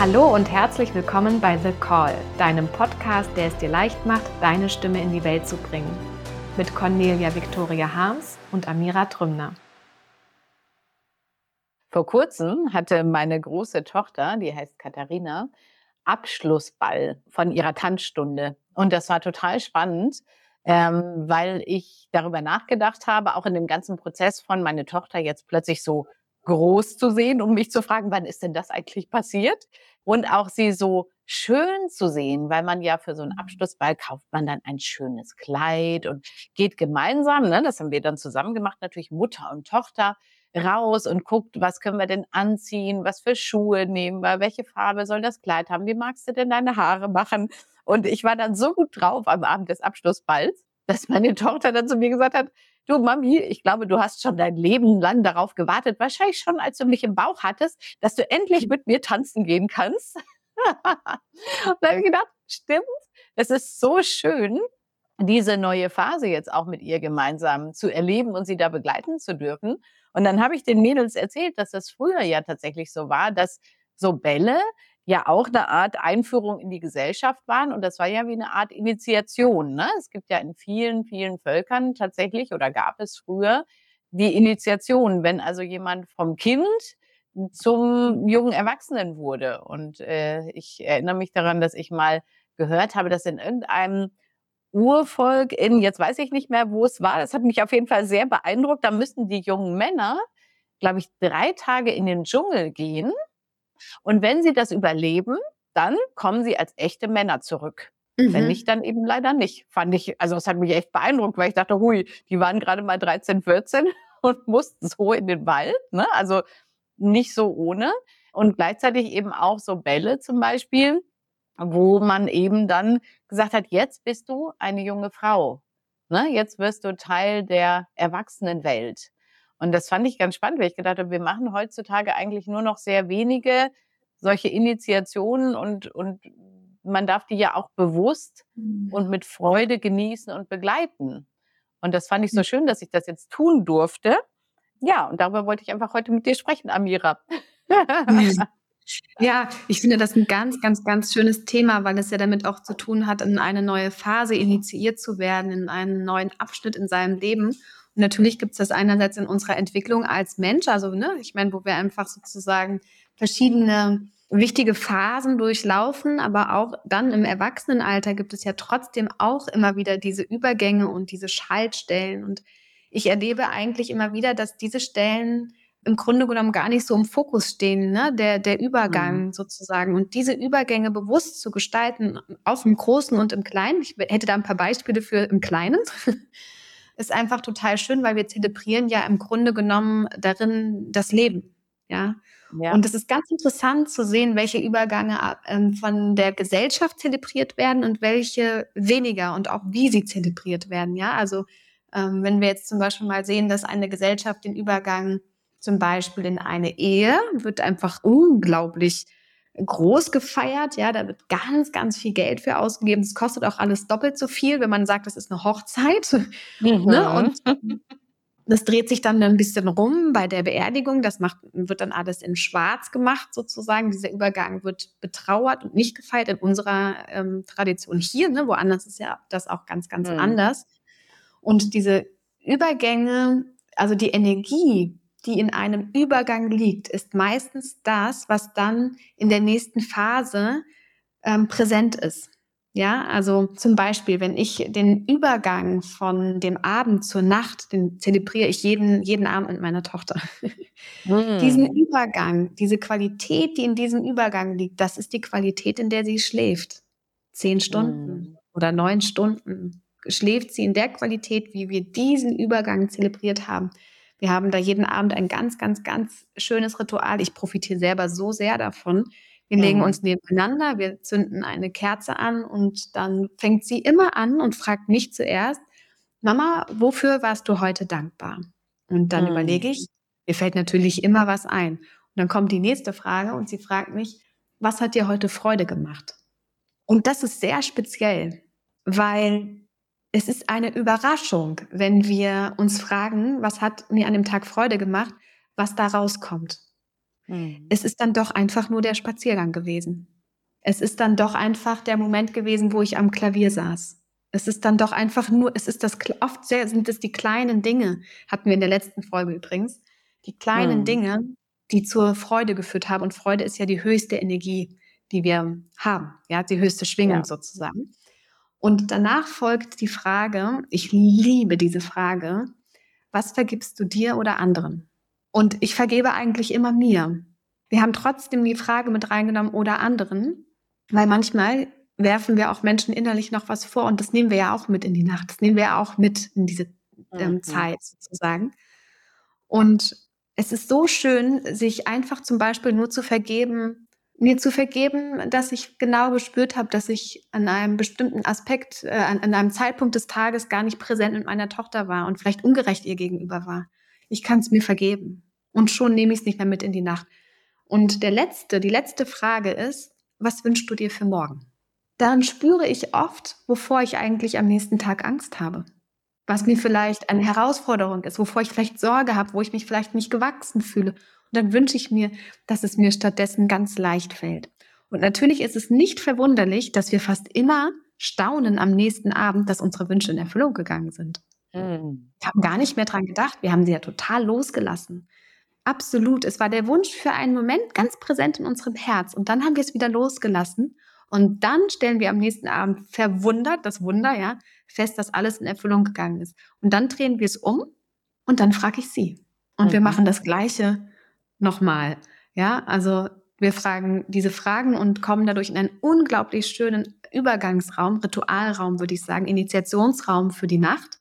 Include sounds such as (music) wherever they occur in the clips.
Hallo und herzlich willkommen bei The Call, deinem Podcast, der es dir leicht macht, deine Stimme in die Welt zu bringen. Mit Cornelia Victoria Harms und Amira Trümner. Vor kurzem hatte meine große Tochter, die heißt Katharina, Abschlussball von ihrer Tanzstunde. Und das war total spannend, ähm, weil ich darüber nachgedacht habe, auch in dem ganzen Prozess von meine Tochter jetzt plötzlich so groß zu sehen, um mich zu fragen, wann ist denn das eigentlich passiert? Und auch sie so schön zu sehen, weil man ja für so einen mhm. Abschlussball kauft man dann ein schönes Kleid und geht gemeinsam, ne, das haben wir dann zusammen gemacht, natürlich Mutter und Tochter, raus und guckt, was können wir denn anziehen, was für Schuhe nehmen wir, welche Farbe soll das Kleid haben, wie magst du denn deine Haare machen? Und ich war dann so gut drauf am Abend des Abschlussballs, dass meine Tochter dann zu mir gesagt hat, du Mami, ich glaube, du hast schon dein Leben lang darauf gewartet, wahrscheinlich schon, als du mich im Bauch hattest, dass du endlich mit mir tanzen gehen kannst. (laughs) und dann habe ich gedacht, stimmt, es ist so schön, diese neue Phase jetzt auch mit ihr gemeinsam zu erleben und sie da begleiten zu dürfen. Und dann habe ich den Mädels erzählt, dass das früher ja tatsächlich so war, dass so Bälle ja auch eine Art Einführung in die Gesellschaft waren. Und das war ja wie eine Art Initiation. Ne? Es gibt ja in vielen, vielen Völkern tatsächlich oder gab es früher die Initiation, wenn also jemand vom Kind zum jungen Erwachsenen wurde. Und äh, ich erinnere mich daran, dass ich mal gehört habe, dass in irgendeinem Urvolk in, jetzt weiß ich nicht mehr, wo es war, das hat mich auf jeden Fall sehr beeindruckt, da müssten die jungen Männer, glaube ich, drei Tage in den Dschungel gehen und wenn sie das überleben, dann kommen sie als echte Männer zurück. Mhm. Wenn nicht, dann eben leider nicht. Fand ich, also es hat mich echt beeindruckt, weil ich dachte, hui, die waren gerade mal 13, 14 (laughs) und mussten so in den Wald, ne? Also nicht so ohne. Und gleichzeitig eben auch so Bälle zum Beispiel, wo man eben dann gesagt hat, jetzt bist du eine junge Frau. Ne? Jetzt wirst du Teil der Erwachsenenwelt. Und das fand ich ganz spannend, weil ich gedacht habe, wir machen heutzutage eigentlich nur noch sehr wenige solche Initiationen und, und man darf die ja auch bewusst mhm. und mit Freude genießen und begleiten. Und das fand ich so schön, dass ich das jetzt tun durfte. Ja, und darüber wollte ich einfach heute mit dir sprechen, Amira. (laughs) (laughs) Ja, ich finde das ein ganz, ganz, ganz schönes Thema, weil es ja damit auch zu tun hat, in eine neue Phase initiiert zu werden, in einen neuen Abschnitt in seinem Leben. Und natürlich gibt es das einerseits in unserer Entwicklung als Mensch, also ne, ich meine, wo wir einfach sozusagen verschiedene wichtige Phasen durchlaufen, aber auch dann im Erwachsenenalter gibt es ja trotzdem auch immer wieder diese Übergänge und diese Schaltstellen. Und ich erlebe eigentlich immer wieder, dass diese Stellen im Grunde genommen gar nicht so im Fokus stehen, ne? der, der Übergang mhm. sozusagen. Und diese Übergänge bewusst zu gestalten, auch im Großen und im Kleinen. Ich hätte da ein paar Beispiele für im Kleinen. (laughs) ist einfach total schön, weil wir zelebrieren ja im Grunde genommen darin das Leben. Ja. ja. Und es ist ganz interessant zu sehen, welche Übergänge ähm, von der Gesellschaft zelebriert werden und welche weniger und auch wie sie zelebriert werden. Ja, also ähm, wenn wir jetzt zum Beispiel mal sehen, dass eine Gesellschaft den Übergang zum Beispiel in eine Ehe wird einfach unglaublich groß gefeiert. Ja, da wird ganz, ganz viel Geld für ausgegeben. Es kostet auch alles doppelt so viel, wenn man sagt, das ist eine Hochzeit. (laughs) Mhm. Ne? Und das dreht sich dann ein bisschen rum bei der Beerdigung. Das macht, wird dann alles in Schwarz gemacht, sozusagen. Dieser Übergang wird betrauert und nicht gefeiert in unserer ähm, Tradition hier. Ne? Woanders ist ja das auch ganz, ganz mhm. anders. Und diese Übergänge, also die Energie, die in einem Übergang liegt, ist meistens das, was dann in der nächsten Phase ähm, präsent ist. Ja, also zum Beispiel, wenn ich den Übergang von dem Abend zur Nacht, den zelebriere ich jeden, jeden Abend mit meiner Tochter. Mm. Diesen Übergang, diese Qualität, die in diesem Übergang liegt, das ist die Qualität, in der sie schläft. Zehn Stunden mm. oder neun Stunden schläft sie in der Qualität, wie wir diesen Übergang zelebriert haben. Wir haben da jeden Abend ein ganz, ganz, ganz schönes Ritual. Ich profitiere selber so sehr davon. Wir mhm. legen uns nebeneinander, wir zünden eine Kerze an und dann fängt sie immer an und fragt mich zuerst, Mama, wofür warst du heute dankbar? Und dann mhm. überlege ich, mir fällt natürlich immer was ein. Und dann kommt die nächste Frage und sie fragt mich, was hat dir heute Freude gemacht? Und das ist sehr speziell, weil es ist eine Überraschung, wenn wir uns fragen, was hat mir an dem Tag Freude gemacht, was da rauskommt. Mhm. Es ist dann doch einfach nur der Spaziergang gewesen. Es ist dann doch einfach der Moment gewesen, wo ich am Klavier saß. Es ist dann doch einfach nur, es ist das, oft sehr, sind es die kleinen Dinge, hatten wir in der letzten Folge übrigens, die kleinen mhm. Dinge, die zur Freude geführt haben. Und Freude ist ja die höchste Energie, die wir haben. Ja, die höchste Schwingung ja. sozusagen. Und danach folgt die Frage, ich liebe diese Frage, was vergibst du dir oder anderen? Und ich vergebe eigentlich immer mir. Wir haben trotzdem die Frage mit reingenommen oder anderen, weil manchmal werfen wir auch Menschen innerlich noch was vor und das nehmen wir ja auch mit in die Nacht. Das nehmen wir ja auch mit in diese ähm, mhm. Zeit sozusagen. Und es ist so schön, sich einfach zum Beispiel nur zu vergeben, mir zu vergeben, dass ich genau gespürt habe, dass ich an einem bestimmten Aspekt, äh, an, an, einem Zeitpunkt des Tages gar nicht präsent mit meiner Tochter war und vielleicht ungerecht ihr gegenüber war. Ich kann es mir vergeben. Und schon nehme ich es nicht mehr mit in die Nacht. Und der letzte, die letzte Frage ist, was wünschst du dir für morgen? Darin spüre ich oft, wovor ich eigentlich am nächsten Tag Angst habe. Was mir vielleicht eine Herausforderung ist, wovor ich vielleicht Sorge habe, wo ich mich vielleicht nicht gewachsen fühle und dann wünsche ich mir, dass es mir stattdessen ganz leicht fällt. Und natürlich ist es nicht verwunderlich, dass wir fast immer staunen am nächsten Abend, dass unsere Wünsche in Erfüllung gegangen sind. Mhm. Wir haben gar nicht mehr dran gedacht. Wir haben sie ja total losgelassen. Absolut. Es war der Wunsch für einen Moment ganz präsent in unserem Herz. Und dann haben wir es wieder losgelassen. Und dann stellen wir am nächsten Abend verwundert, das Wunder, ja, fest, dass alles in Erfüllung gegangen ist. Und dann drehen wir es um und dann frage ich sie. Und mhm. wir machen das Gleiche nochmal. Ja, also wir fragen diese Fragen und kommen dadurch in einen unglaublich schönen Übergangsraum, Ritualraum, würde ich sagen, Initiationsraum für die Nacht.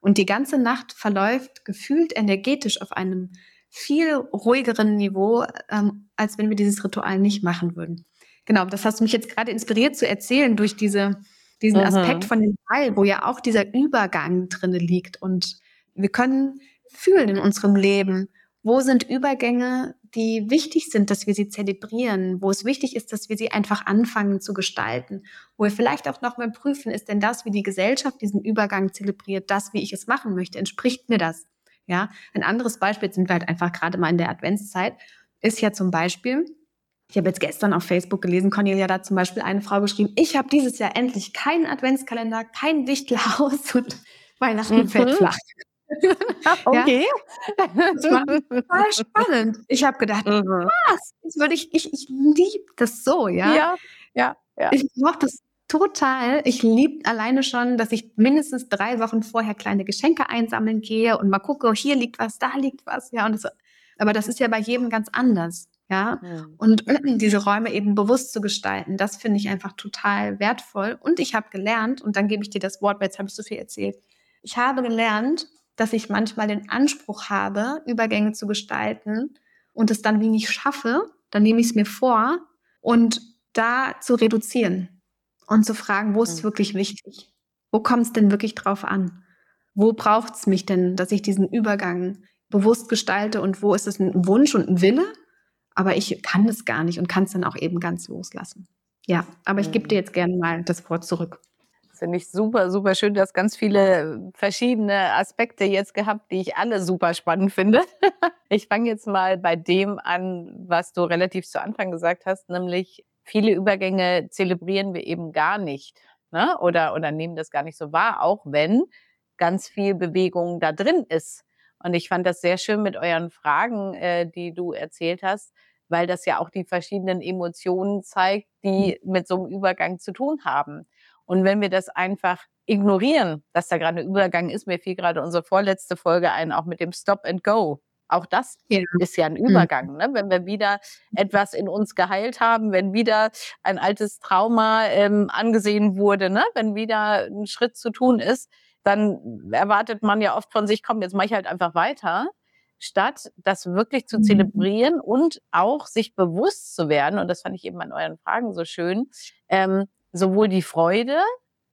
Und die ganze Nacht verläuft gefühlt energetisch auf einem viel ruhigeren Niveau, ähm, als wenn wir dieses Ritual nicht machen würden. Genau, das hast du mich jetzt gerade inspiriert zu erzählen durch diese, diesen mhm. Aspekt von dem Ball, wo ja auch dieser Übergang drinne liegt. Und wir können fühlen in unserem Leben, wo sind Übergänge, die wichtig sind, dass wir sie zelebrieren, wo es wichtig ist, dass wir sie einfach anfangen zu gestalten, wo wir vielleicht auch nochmal prüfen, ist denn das, wie die Gesellschaft diesen Übergang zelebriert, das, wie ich es machen möchte, entspricht mir das? Ja, ein anderes Beispiel sind wir halt einfach gerade mal in der Adventszeit, ist ja zum Beispiel, ich habe jetzt gestern auf Facebook gelesen, Cornelia da zum Beispiel eine Frau geschrieben, ich habe dieses Jahr endlich keinen Adventskalender, kein Wichtelhaus und (laughs) Weihnachten mhm. fällt flach. (laughs) okay. Das war total spannend. Ich habe gedacht, mhm. was? Das würde ich, ich, ich liebe das so, ja. Ja, ja, ja. Ich mache das total. Ich liebe alleine schon, dass ich mindestens drei Wochen vorher kleine Geschenke einsammeln gehe und mal gucke, hier liegt was, da liegt was, ja. Und das, aber das ist ja bei jedem ganz anders. Ja, mhm. und (clears throat) diese Räume eben bewusst zu gestalten, das finde ich einfach total wertvoll. Und ich habe gelernt, und dann gebe ich dir das Wort, weil jetzt habe ich so viel erzählt. Ich habe gelernt, dass ich manchmal den Anspruch habe, Übergänge zu gestalten und es dann wie nicht schaffe, dann nehme ich es mir vor und da zu reduzieren und zu fragen, wo ist es mhm. wirklich wichtig? Wo kommt es denn wirklich drauf an? Wo braucht es mich denn, dass ich diesen Übergang bewusst gestalte und wo ist es ein Wunsch und ein Wille? Aber ich kann es gar nicht und kann es dann auch eben ganz loslassen. Ja, aber ich gebe dir mhm. jetzt gerne mal das Wort zurück. Finde ich super, super schön. Du hast ganz viele verschiedene Aspekte jetzt gehabt, die ich alle super spannend finde. (laughs) ich fange jetzt mal bei dem an, was du relativ zu Anfang gesagt hast, nämlich viele Übergänge zelebrieren wir eben gar nicht. Ne? Oder, oder nehmen das gar nicht so wahr, auch wenn ganz viel Bewegung da drin ist. Und ich fand das sehr schön mit euren Fragen, äh, die du erzählt hast, weil das ja auch die verschiedenen Emotionen zeigt, die mhm. mit so einem Übergang zu tun haben. Und wenn wir das einfach ignorieren, dass da gerade ein Übergang ist, mir fiel gerade unsere vorletzte Folge ein, auch mit dem Stop and Go. Auch das ja. ist ja ein mhm. Übergang. Ne? Wenn wir wieder etwas in uns geheilt haben, wenn wieder ein altes Trauma ähm, angesehen wurde, ne? wenn wieder ein Schritt zu tun ist, dann erwartet man ja oft von sich, komm, jetzt mache ich halt einfach weiter, statt das wirklich zu mhm. zelebrieren und auch sich bewusst zu werden. Und das fand ich eben an euren Fragen so schön. Ähm, sowohl die Freude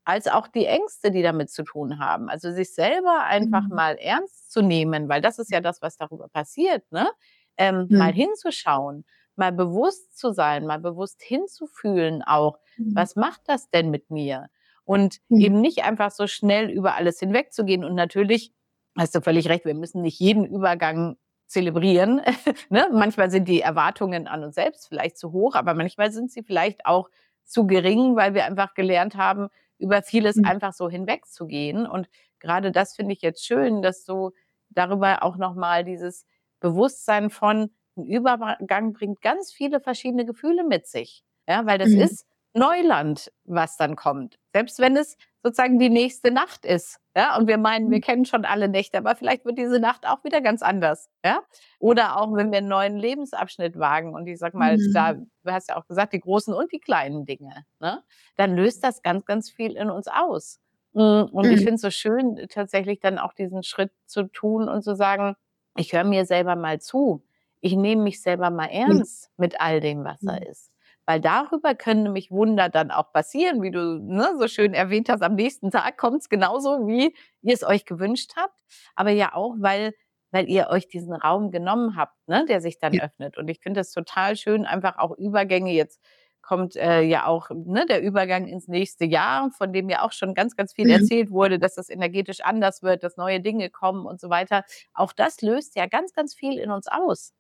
als auch die Ängste, die damit zu tun haben. Also sich selber einfach mhm. mal ernst zu nehmen, weil das ist ja das, was darüber passiert, ne? Ähm, mhm. Mal hinzuschauen, mal bewusst zu sein, mal bewusst hinzufühlen auch, mhm. was macht das denn mit mir? Und mhm. eben nicht einfach so schnell über alles hinwegzugehen. Und natürlich hast du völlig recht, wir müssen nicht jeden Übergang zelebrieren. (laughs) ne? Manchmal sind die Erwartungen an uns selbst vielleicht zu hoch, aber manchmal sind sie vielleicht auch zu gering, weil wir einfach gelernt haben, über vieles mhm. einfach so hinwegzugehen. Und gerade das finde ich jetzt schön, dass du darüber auch nochmal dieses Bewusstsein von ein Übergang bringt ganz viele verschiedene Gefühle mit sich. Ja, weil das mhm. ist Neuland, was dann kommt. Selbst wenn es sozusagen die nächste Nacht ist. Ja, und wir meinen, wir mhm. kennen schon alle Nächte, aber vielleicht wird diese Nacht auch wieder ganz anders. Ja, oder auch wenn wir einen neuen Lebensabschnitt wagen und ich sag mal, mhm. da, du hast ja auch gesagt, die großen und die kleinen Dinge, ne? dann löst das ganz, ganz viel in uns aus. Mm, und mhm. ich finde es so schön, tatsächlich dann auch diesen Schritt zu tun und zu sagen, ich höre mir selber mal zu. Ich nehme mich selber mal ernst mit all dem, was da ist weil darüber können nämlich Wunder dann auch passieren, wie du ne, so schön erwähnt hast. Am nächsten Tag kommt es genauso, wie ihr es euch gewünscht habt, aber ja auch, weil weil ihr euch diesen Raum genommen habt, ne, der sich dann ja. öffnet. Und ich finde es total schön, einfach auch Übergänge jetzt kommt äh, ja auch ne, der Übergang ins nächste Jahr, von dem ja auch schon ganz, ganz viel mhm. erzählt wurde, dass das energetisch anders wird, dass neue Dinge kommen und so weiter. Auch das löst ja ganz, ganz viel in uns aus.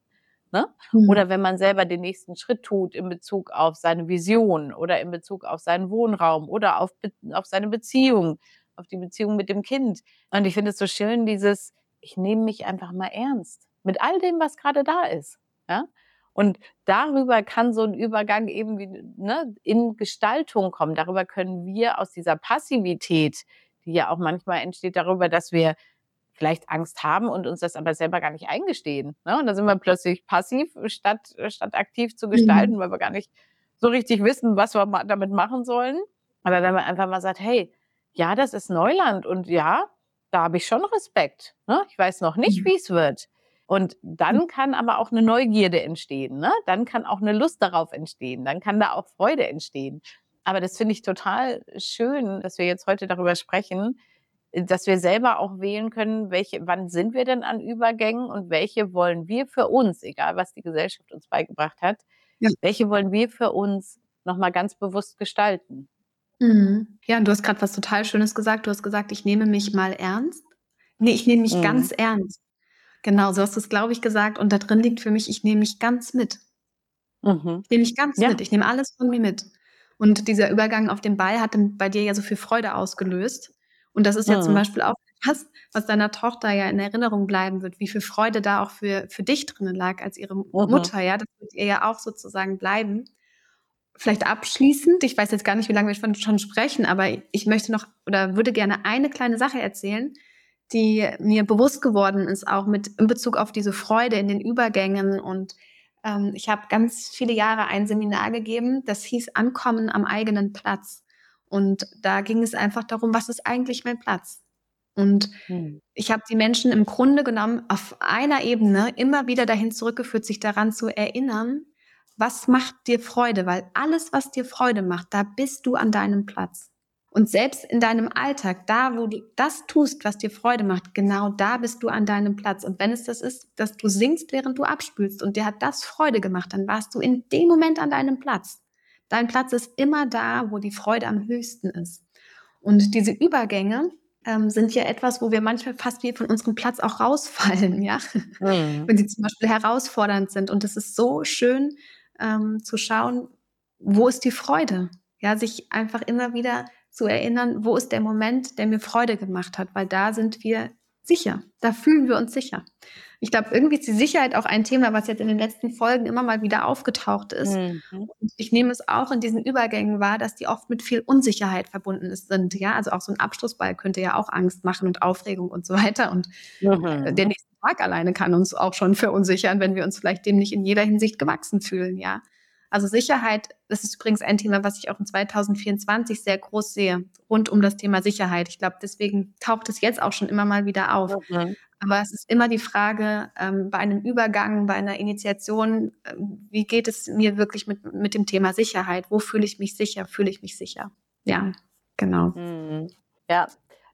Ne? Mhm. Oder wenn man selber den nächsten Schritt tut in Bezug auf seine Vision oder in Bezug auf seinen Wohnraum oder auf, auf seine Beziehung, auf die Beziehung mit dem Kind. Und ich finde es so schön, dieses, ich nehme mich einfach mal ernst mit all dem, was gerade da ist. Ja? Und darüber kann so ein Übergang eben wie, ne, in Gestaltung kommen. Darüber können wir aus dieser Passivität, die ja auch manchmal entsteht, darüber, dass wir vielleicht Angst haben und uns das aber selber gar nicht eingestehen. Ne? Und da sind wir plötzlich passiv, statt, statt aktiv zu gestalten, mhm. weil wir gar nicht so richtig wissen, was wir damit machen sollen. Aber wenn man einfach mal sagt, hey, ja, das ist Neuland und ja, da habe ich schon Respekt. Ne? Ich weiß noch nicht, mhm. wie es wird. Und dann mhm. kann aber auch eine Neugierde entstehen. Ne? Dann kann auch eine Lust darauf entstehen. Dann kann da auch Freude entstehen. Aber das finde ich total schön, dass wir jetzt heute darüber sprechen, dass wir selber auch wählen können, welche, wann sind wir denn an Übergängen und welche wollen wir für uns, egal was die Gesellschaft uns beigebracht hat, ja. welche wollen wir für uns nochmal ganz bewusst gestalten. Mhm. Ja, und du hast gerade was total Schönes gesagt. Du hast gesagt, ich nehme mich mal ernst. Nee, ich nehme mich mhm. ganz ernst. Genau, so hast du es, glaube ich, gesagt. Und da drin liegt für mich, ich nehme mich ganz mit. Mhm. Ich nehme mich ganz ja. mit. Ich nehme alles von mir mit. Und dieser Übergang auf den Ball hat bei dir ja so viel Freude ausgelöst. Und das ist ja zum mhm. Beispiel auch was, was deiner Tochter ja in Erinnerung bleiben wird, wie viel Freude da auch für, für dich drinnen lag als ihre mhm. Mutter, ja. Das wird ihr ja auch sozusagen bleiben. Vielleicht abschließend, ich weiß jetzt gar nicht, wie lange wir schon, schon sprechen, aber ich möchte noch oder würde gerne eine kleine Sache erzählen, die mir bewusst geworden ist, auch mit in Bezug auf diese Freude in den Übergängen. Und ähm, ich habe ganz viele Jahre ein Seminar gegeben, das hieß Ankommen am eigenen Platz. Und da ging es einfach darum, was ist eigentlich mein Platz? Und hm. ich habe die Menschen im Grunde genommen auf einer Ebene immer wieder dahin zurückgeführt, sich daran zu erinnern, was macht dir Freude? Weil alles, was dir Freude macht, da bist du an deinem Platz. Und selbst in deinem Alltag, da wo du das tust, was dir Freude macht, genau da bist du an deinem Platz. Und wenn es das ist, dass du singst, während du abspülst und dir hat das Freude gemacht, dann warst du in dem Moment an deinem Platz. Dein Platz ist immer da, wo die Freude am höchsten ist. Und diese Übergänge ähm, sind ja etwas, wo wir manchmal fast wie von unserem Platz auch rausfallen, (laughs) ja. Mhm. Wenn sie zum Beispiel herausfordernd sind. Und es ist so schön ähm, zu schauen, wo ist die Freude? Ja, sich einfach immer wieder zu erinnern, wo ist der Moment, der mir Freude gemacht hat, weil da sind wir sicher, da fühlen wir uns sicher. Ich glaube, irgendwie ist die Sicherheit auch ein Thema, was jetzt in den letzten Folgen immer mal wieder aufgetaucht ist. Mhm. Und ich nehme es auch in diesen Übergängen wahr, dass die oft mit viel Unsicherheit verbunden sind. Ja, also auch so ein Abschlussball könnte ja auch Angst machen und Aufregung und so weiter. Und mhm. der nächste Tag alleine kann uns auch schon verunsichern, wenn wir uns vielleicht dem nicht in jeder Hinsicht gewachsen fühlen. Ja, also Sicherheit, das ist übrigens ein Thema, was ich auch in 2024 sehr groß sehe, rund um das Thema Sicherheit. Ich glaube, deswegen taucht es jetzt auch schon immer mal wieder auf. Mhm. Aber es ist immer die Frage, ähm, bei einem Übergang, bei einer Initiation, äh, wie geht es mir wirklich mit, mit dem Thema Sicherheit? Wo fühle ich mich sicher? Fühle ich mich sicher? Ja, genau. Mhm. Ja,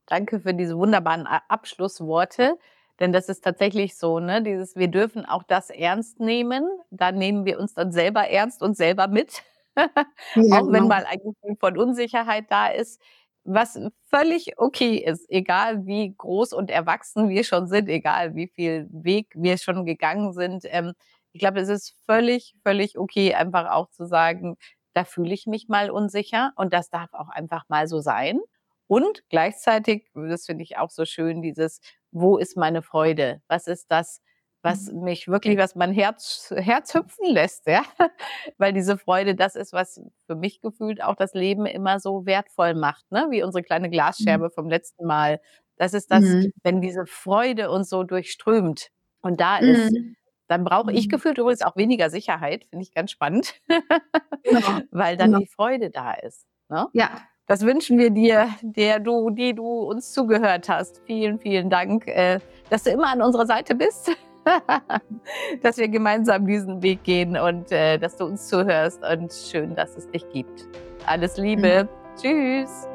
danke für diese wunderbaren Abschlussworte. Denn das ist tatsächlich so, ne? Dieses, wir dürfen auch das ernst nehmen. Da nehmen wir uns dann selber ernst und selber mit. (laughs) Ja, auch wenn genau. mal ein Gefühl von Unsicherheit da ist. was völlig okay ist, egal wie groß und erwachsen wir schon sind, egal wie viel Weg wir schon gegangen sind. Ähm, ich glaube, es ist völlig, völlig okay, einfach auch zu sagen, da fühle ich mich mal unsicher und das darf auch einfach mal so sein. Und gleichzeitig, das finde ich auch so schön, dieses, wo ist meine Freude? Was ist das, was mhm. mich wirklich, was mein Herz, Herz hüpfen lässt, ja. (laughs) Weil diese Freude, das ist, was für mich gefühlt auch das Leben immer so wertvoll macht, ne? Wie unsere kleine Glasscherbe mhm. vom letzten Mal. Das ist das, mhm. wenn diese Freude uns so durchströmt und da ist, mhm. dann brauche ich mhm. gefühlt übrigens auch weniger Sicherheit, finde ich ganz spannend, genau. (laughs) weil dann genau. die Freude da ist. Ne? Ja, das wünschen wir dir, der du, die du uns zugehört hast. Vielen, vielen Dank, äh, dass du immer an unserer Seite bist. (laughs) dass wir gemeinsam diesen Weg gehen und äh, dass du uns zuhörst und schön, dass es dich gibt. Alles Liebe. Mhm. Tschüss.